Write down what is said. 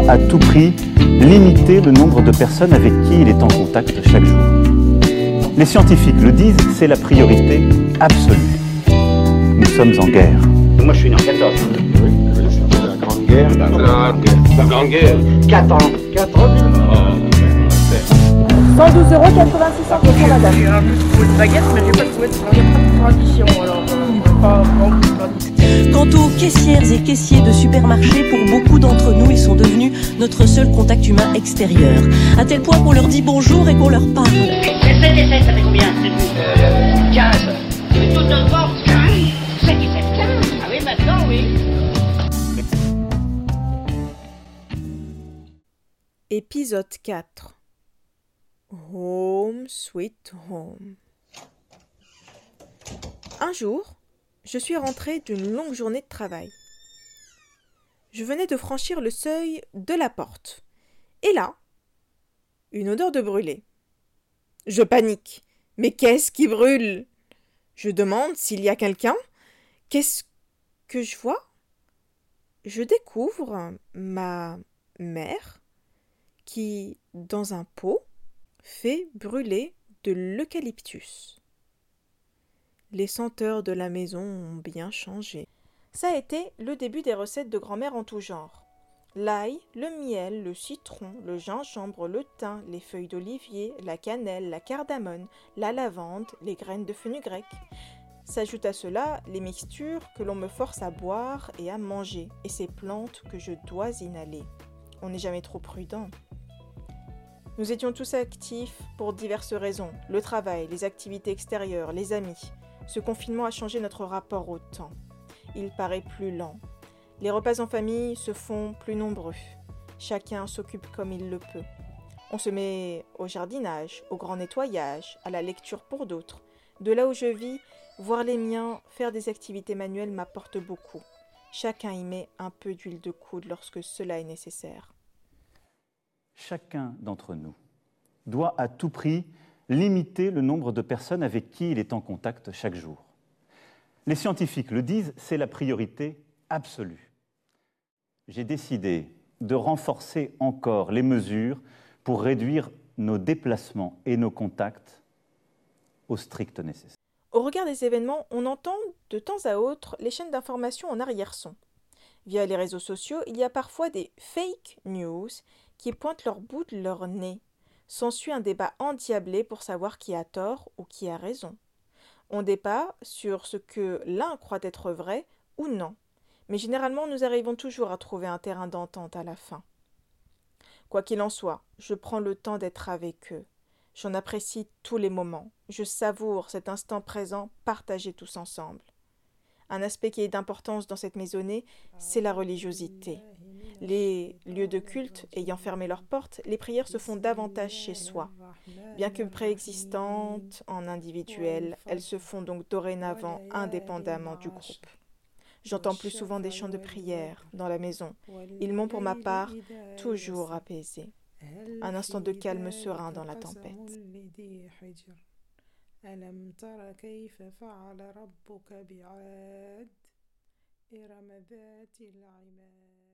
doit à tout prix limiter le nombre de personnes avec qui il est en contact chaque jour. Les scientifiques le disent, c'est la priorité absolue. Nous sommes en guerre. Moi, je suis né en 14. La Grande Guerre. La Grande Guerre. La Grande Guerre. 4 ans. 4 ans. 112 euros 86 centimes pour madame. J'ai un peu trouvé de baguette, mais j'ai pas trouvé de tradition. Alors, euh, pas de tradition. Quant aux caissières et caissiers de supermarchés, pour beaucoup d'entre nous, ils sont devenus notre seul contact humain extérieur. À tel point qu'on leur dit bonjour et qu'on leur parle. Et 7 et 7, ça fait combien Euh, 15. Mais tout notre force 15 7 et 7, 15 Ah oui, maintenant, oui. Épisode 4 Home Sweet Home Un jour, je suis rentrée d'une longue journée de travail. Je venais de franchir le seuil de la porte. Et là, une odeur de brûlé. Je panique. Mais qu'est-ce qui brûle? Je demande s'il y a quelqu'un. Qu'est-ce que je vois? Je découvre ma mère qui, dans un pot, fait brûler de l'eucalyptus. Les senteurs de la maison ont bien changé. Ça a été le début des recettes de grand-mère en tout genre. L'ail, le miel, le citron, le gingembre, le thym, les feuilles d'olivier, la cannelle, la cardamone, la lavande, les graines de fenugrec. S'ajoutent à cela les mixtures que l'on me force à boire et à manger, et ces plantes que je dois inhaler. On n'est jamais trop prudent. Nous étions tous actifs pour diverses raisons. Le travail, les activités extérieures, les amis. Ce confinement a changé notre rapport au temps. Il paraît plus lent. Les repas en famille se font plus nombreux. Chacun s'occupe comme il le peut. On se met au jardinage, au grand nettoyage, à la lecture pour d'autres. De là où je vis, voir les miens faire des activités manuelles m'apporte beaucoup. Chacun y met un peu d'huile de coude lorsque cela est nécessaire. Chacun d'entre nous doit à tout prix limiter le nombre de personnes avec qui il est en contact chaque jour. Les scientifiques le disent, c'est la priorité absolue. J'ai décidé de renforcer encore les mesures pour réduire nos déplacements et nos contacts au strict nécessaire. Au regard des événements, on entend de temps à autre les chaînes d'information en arrière-son. Via les réseaux sociaux, il y a parfois des fake news qui pointent leur bout de leur nez. S'ensuit un débat endiablé pour savoir qui a tort ou qui a raison. On débat sur ce que l'un croit être vrai ou non. Mais généralement, nous arrivons toujours à trouver un terrain d'entente à la fin. Quoi qu'il en soit, je prends le temps d'être avec eux. J'en apprécie tous les moments. Je savoure cet instant présent partagé tous ensemble. Un aspect qui est d'importance dans cette maisonnée, c'est la religiosité. Les lieux de culte ayant fermé leurs portes, les prières se font davantage chez soi. Bien que préexistantes en individuel, elles se font donc dorénavant indépendamment du groupe. J'entends plus souvent des chants de prière dans la maison. Ils m'ont pour ma part toujours apaisé. Un instant de calme serein dans la tempête. ألم تر كيف فعل ربك بعاد إرم ذات العماد